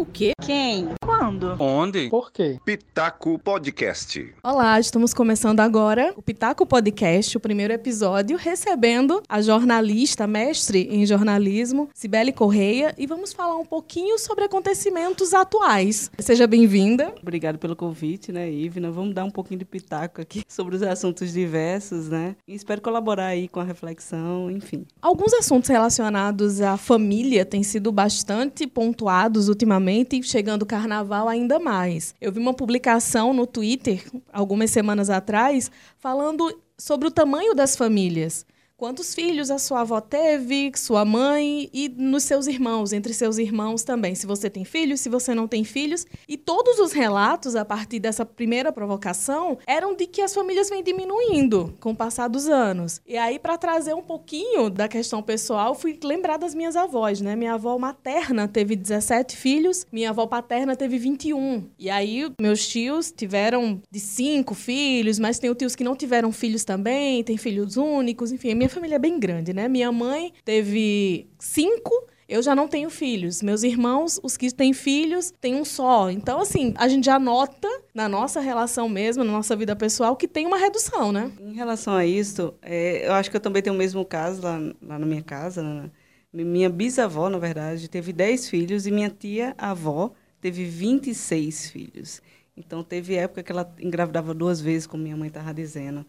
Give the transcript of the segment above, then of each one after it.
O quê? Quem? Quando? Onde? Por quê? Pitaco Podcast. Olá, estamos começando agora o Pitaco Podcast, o primeiro episódio, recebendo a jornalista, mestre em jornalismo, Cibele Correia, e vamos falar um pouquinho sobre acontecimentos atuais. Seja bem-vinda. Obrigado pelo convite, né, Ivna? Vamos dar um pouquinho de pitaco aqui sobre os assuntos diversos, né? E espero colaborar aí com a reflexão, enfim. Alguns assuntos relacionados à família têm sido bastante pontuados ultimamente, chegando o carnaval ainda mais. Eu vi uma publicação no Twitter, algumas semanas atrás, falando sobre o tamanho das famílias. Quantos filhos a sua avó teve, sua mãe e nos seus irmãos, entre seus irmãos também. Se você tem filhos, se você não tem filhos. E todos os relatos, a partir dessa primeira provocação, eram de que as famílias vêm diminuindo com o passar dos anos. E aí, para trazer um pouquinho da questão pessoal, fui lembrar das minhas avós, né? Minha avó materna teve 17 filhos, minha avó paterna teve 21. E aí, meus tios tiveram de cinco filhos, mas tem tios que não tiveram filhos também, tem filhos únicos, enfim, minha família é bem grande, né? Minha mãe teve cinco. Eu já não tenho filhos. Meus irmãos, os que têm filhos, têm um só. Então, assim, a gente já nota na nossa relação mesmo, na nossa vida pessoal, que tem uma redução, né? Em relação a isso, é, eu acho que eu também tenho o mesmo caso lá, lá na minha casa. Né? Minha bisavó, na verdade, teve 10 filhos e minha tia-avó teve 26 filhos. Então, teve época que ela engravidava duas vezes, como minha mãe estava dizendo.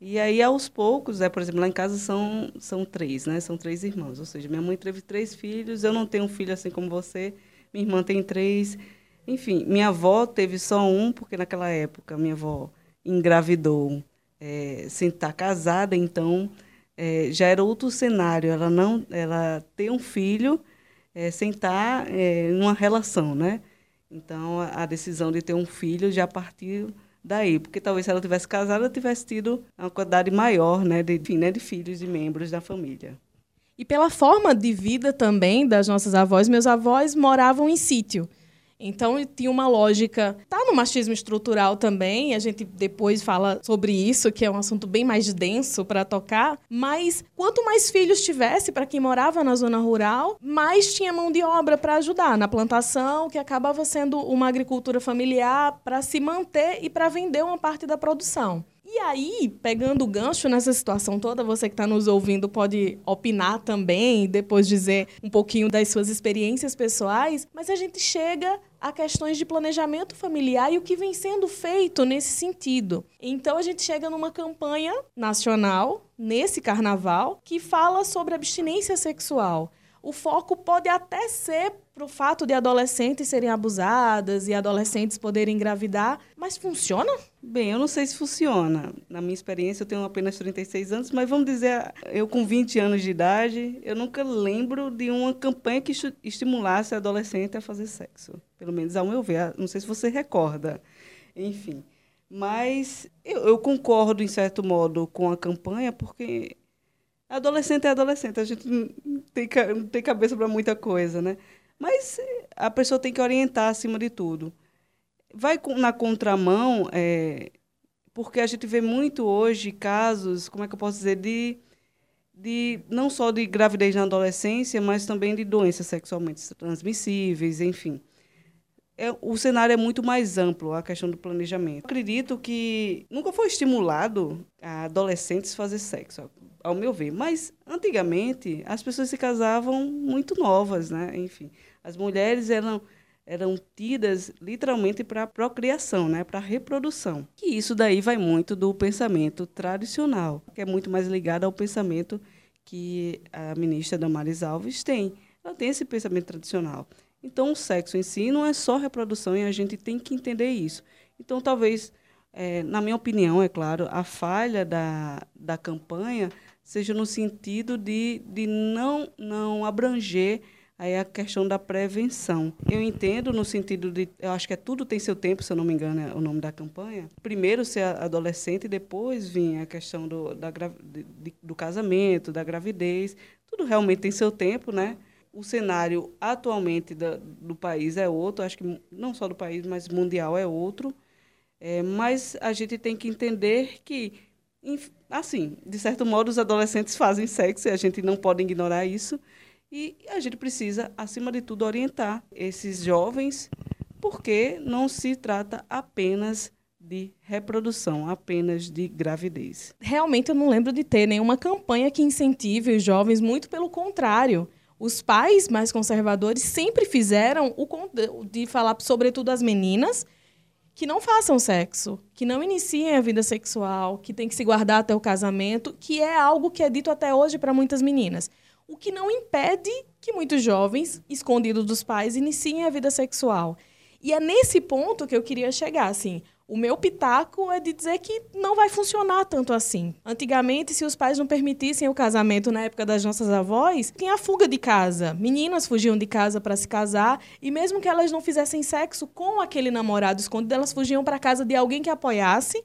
E aí, aos poucos, é, por exemplo, lá em casa são, são três, né? São três irmãos. Ou seja, minha mãe teve três filhos, eu não tenho um filho assim como você, minha irmã tem três. Enfim, minha avó teve só um, porque naquela época minha avó engravidou é, sem estar casada, então é, já era outro cenário. Ela não, ela tem um filho é, sem estar é, numa relação, né? Então, a, a decisão de ter um filho já partiu daí, porque talvez se ela tivesse casado, ela tivesse tido uma quantidade maior, né, de, enfim, né, de filhos e membros da família. E pela forma de vida também das nossas avós, meus avós moravam em sítio. Então tinha uma lógica. Tá no machismo estrutural também, a gente depois fala sobre isso, que é um assunto bem mais denso para tocar, mas quanto mais filhos tivesse para quem morava na zona rural, mais tinha mão de obra para ajudar na plantação, que acabava sendo uma agricultura familiar para se manter e para vender uma parte da produção. E aí, pegando o gancho nessa situação toda, você que está nos ouvindo pode opinar também, depois dizer um pouquinho das suas experiências pessoais, mas a gente chega a questões de planejamento familiar e o que vem sendo feito nesse sentido. Então a gente chega numa campanha nacional, nesse carnaval, que fala sobre abstinência sexual o foco pode até ser para o fato de adolescentes serem abusadas e adolescentes poderem engravidar, mas funciona? Bem, eu não sei se funciona. Na minha experiência, eu tenho apenas 36 anos, mas vamos dizer, eu com 20 anos de idade, eu nunca lembro de uma campanha que estimulasse a adolescente a fazer sexo. Pelo menos ao meu ver. Não sei se você recorda. Enfim. Mas eu, eu concordo, em certo modo, com a campanha, porque Adolescente é adolescente, a gente não tem, não tem cabeça para muita coisa, né? Mas a pessoa tem que orientar acima de tudo. Vai na contramão, é, porque a gente vê muito hoje casos, como é que eu posso dizer, de, de não só de gravidez na adolescência, mas também de doenças sexualmente transmissíveis, enfim. É, o cenário é muito mais amplo, a questão do planejamento. Acredito que nunca foi estimulado a adolescentes fazer sexo ao meu ver. Mas antigamente as pessoas se casavam muito novas, né? Enfim, as mulheres eram eram tidas literalmente para procriação, né, para reprodução. E isso daí vai muito do pensamento tradicional, que é muito mais ligado ao pensamento que a ministra Damares Alves tem. Ela tem esse pensamento tradicional. Então, o sexo em si não é só reprodução e a gente tem que entender isso. Então, talvez, é, na minha opinião, é claro, a falha da, da campanha seja no sentido de, de não, não abranger aí a questão da prevenção. Eu entendo no sentido de, eu acho que é tudo tem seu tempo, se eu não me engano, é o nome da campanha. Primeiro ser adolescente e depois vir a questão do, da, de, do casamento, da gravidez. Tudo realmente tem seu tempo, né? O cenário atualmente da, do país é outro, acho que não só do país, mas mundial é outro. É, mas a gente tem que entender que assim, de certo modo, os adolescentes fazem sexo e a gente não pode ignorar isso. E a gente precisa, acima de tudo, orientar esses jovens, porque não se trata apenas de reprodução, apenas de gravidez. Realmente eu não lembro de ter nenhuma campanha que incentive os jovens, muito pelo contrário. Os pais mais conservadores sempre fizeram o de falar, sobretudo as meninas, que não façam sexo, que não iniciem a vida sexual, que tem que se guardar até o casamento, que é algo que é dito até hoje para muitas meninas. O que não impede que muitos jovens, escondidos dos pais, iniciem a vida sexual. E é nesse ponto que eu queria chegar, assim. O meu pitaco é de dizer que não vai funcionar tanto assim. Antigamente, se os pais não permitissem o casamento na época das nossas avós, tinha a fuga de casa. Meninas fugiam de casa para se casar e mesmo que elas não fizessem sexo com aquele namorado escondido, elas fugiam para casa de alguém que apoiasse.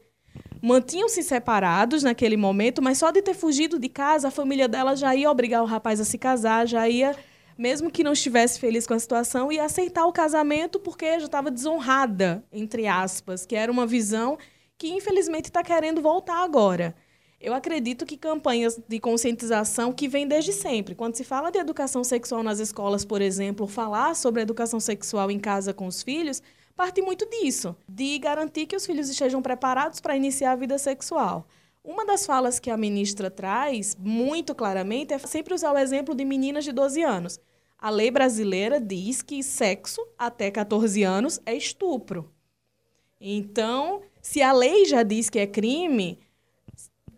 Mantinham-se separados naquele momento, mas só de ter fugido de casa, a família dela já ia obrigar o rapaz a se casar, já ia mesmo que não estivesse feliz com a situação, e aceitar o casamento porque já estava desonrada, entre aspas, que era uma visão que infelizmente está querendo voltar agora. Eu acredito que campanhas de conscientização que vêm desde sempre. Quando se fala de educação sexual nas escolas, por exemplo, falar sobre educação sexual em casa com os filhos, parte muito disso, de garantir que os filhos estejam preparados para iniciar a vida sexual. Uma das falas que a ministra traz, muito claramente, é sempre usar o exemplo de meninas de 12 anos. A lei brasileira diz que sexo até 14 anos é estupro. Então, se a lei já diz que é crime,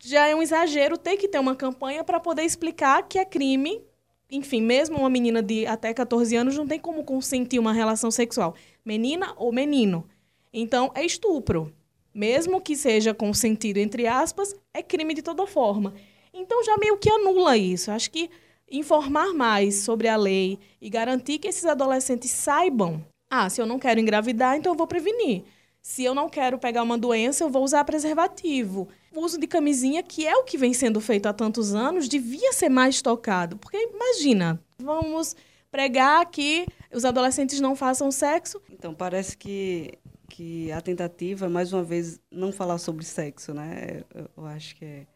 já é um exagero ter que ter uma campanha para poder explicar que é crime. Enfim, mesmo uma menina de até 14 anos não tem como consentir uma relação sexual, menina ou menino. Então, é estupro mesmo que seja consentido entre aspas, é crime de toda forma. Então já meio que anula isso. Acho que informar mais sobre a lei e garantir que esses adolescentes saibam, ah, se eu não quero engravidar, então eu vou prevenir. Se eu não quero pegar uma doença, eu vou usar preservativo. O uso de camisinha, que é o que vem sendo feito há tantos anos, devia ser mais tocado. Porque imagina, vamos pregar que os adolescentes não façam sexo. Então, parece que que a tentativa, mais uma vez, não falar sobre sexo, né? Eu acho que é,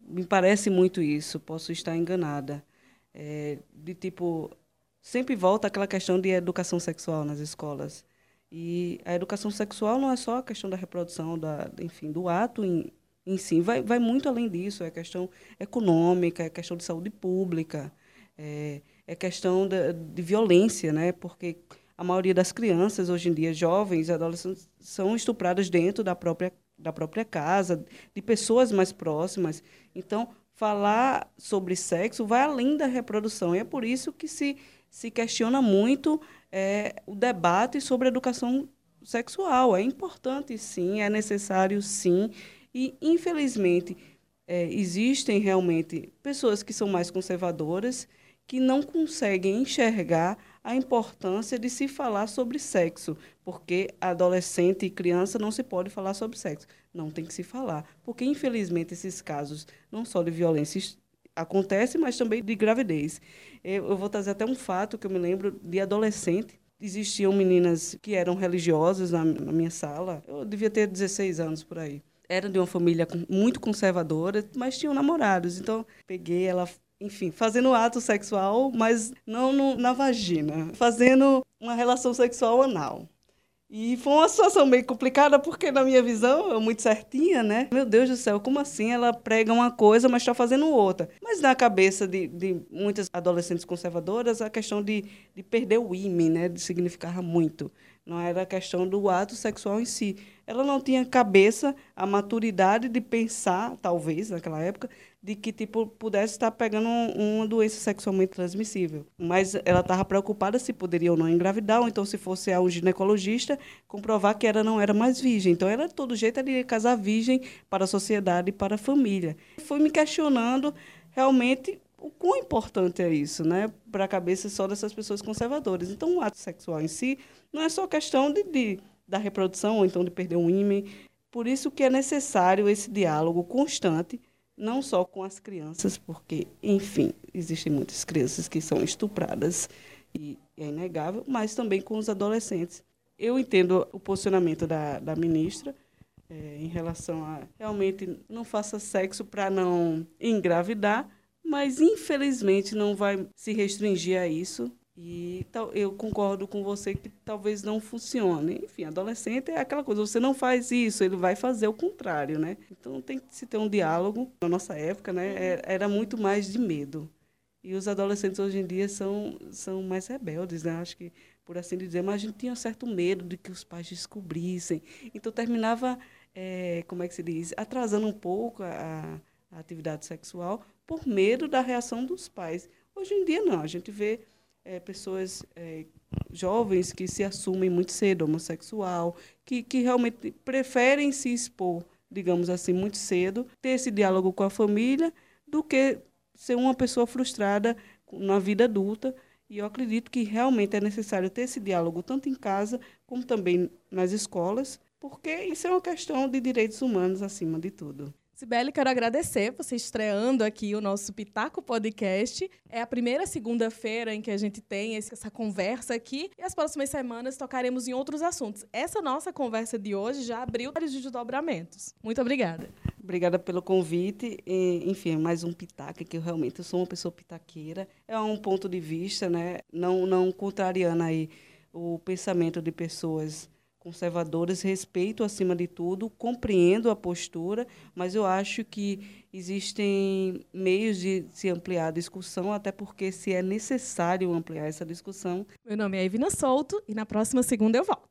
me parece muito isso. Posso estar enganada. É, de tipo, sempre volta aquela questão de educação sexual nas escolas. E a educação sexual não é só a questão da reprodução, da, enfim, do ato em, em si. Vai, vai muito além disso. É questão econômica, é questão de saúde pública, é, é questão de, de violência, né? Porque a maioria das crianças hoje em dia, jovens e adolescentes, são estupradas dentro da própria, da própria casa, de pessoas mais próximas. Então, falar sobre sexo vai além da reprodução. E é por isso que se, se questiona muito é, o debate sobre educação sexual. É importante, sim, é necessário, sim. E, infelizmente, é, existem realmente pessoas que são mais conservadoras que não conseguem enxergar a importância de se falar sobre sexo, porque adolescente e criança não se pode falar sobre sexo. Não tem que se falar, porque infelizmente esses casos, não só de violência acontecem, mas também de gravidez. Eu, vou trazer até um fato que eu me lembro de adolescente. Existiam meninas que eram religiosas na, na minha sala. Eu devia ter 16 anos por aí era de uma família muito conservadora, mas tinham namorados. Então, peguei ela enfim, fazendo ato sexual, mas não no, na vagina, fazendo uma relação sexual anal. E foi uma situação meio complicada, porque na minha visão, eu muito certinha, né? Meu Deus do céu, como assim ela prega uma coisa, mas está fazendo outra? Mas na cabeça de, de muitas adolescentes conservadoras, a questão de, de perder o imen, né? De significar muito. Não era a questão do ato sexual em si. Ela não tinha cabeça, a maturidade de pensar, talvez, naquela época, de que tipo pudesse estar pegando uma doença sexualmente transmissível. Mas ela estava preocupada se poderia ou não engravidar, ou então se fosse a um ginecologista, comprovar que ela não era mais virgem. Então ela de todo jeito ela ia casar virgem para a sociedade e para a família. Fui me questionando realmente o quão importante é isso, né, para a cabeça só dessas pessoas conservadoras. Então o ato sexual em si não é só questão de, de da reprodução ou então de perder um ímã. Por isso que é necessário esse diálogo constante não só com as crianças, porque, enfim, existem muitas crianças que são estupradas e é inegável, mas também com os adolescentes. Eu entendo o posicionamento da, da ministra é, em relação a realmente não faça sexo para não engravidar, mas infelizmente não vai se restringir a isso. E eu concordo com você que talvez não funcione. Enfim, adolescente é aquela coisa, você não faz isso, ele vai fazer o contrário, né? Então tem que se ter um diálogo. Na nossa época, né, é, era muito mais de medo. E os adolescentes hoje em dia são, são mais rebeldes, né? Acho que, por assim dizer, mas a gente tinha um certo medo de que os pais descobrissem. Então terminava, é, como é que se diz, atrasando um pouco a, a atividade sexual por medo da reação dos pais. Hoje em dia, não. A gente vê é, pessoas é, jovens que se assumem muito cedo homossexual, que, que realmente preferem se expor, digamos assim, muito cedo, ter esse diálogo com a família, do que ser uma pessoa frustrada na vida adulta. E eu acredito que realmente é necessário ter esse diálogo tanto em casa como também nas escolas, porque isso é uma questão de direitos humanos acima de tudo. Sibeli, quero agradecer você estreando aqui o nosso Pitaco Podcast. É a primeira segunda-feira em que a gente tem essa conversa aqui e as próximas semanas tocaremos em outros assuntos. Essa nossa conversa de hoje já abriu vários desdobramentos. Muito obrigada. Obrigada pelo convite. E, enfim, mais um pitaco, que eu realmente sou uma pessoa pitaqueira. É um ponto de vista, né? Não, não contrariando aí o pensamento de pessoas conservadoras, respeito acima de tudo, compreendo a postura, mas eu acho que existem meios de se ampliar a discussão, até porque se é necessário ampliar essa discussão. Meu nome é Ivina Souto e na próxima segunda eu volto.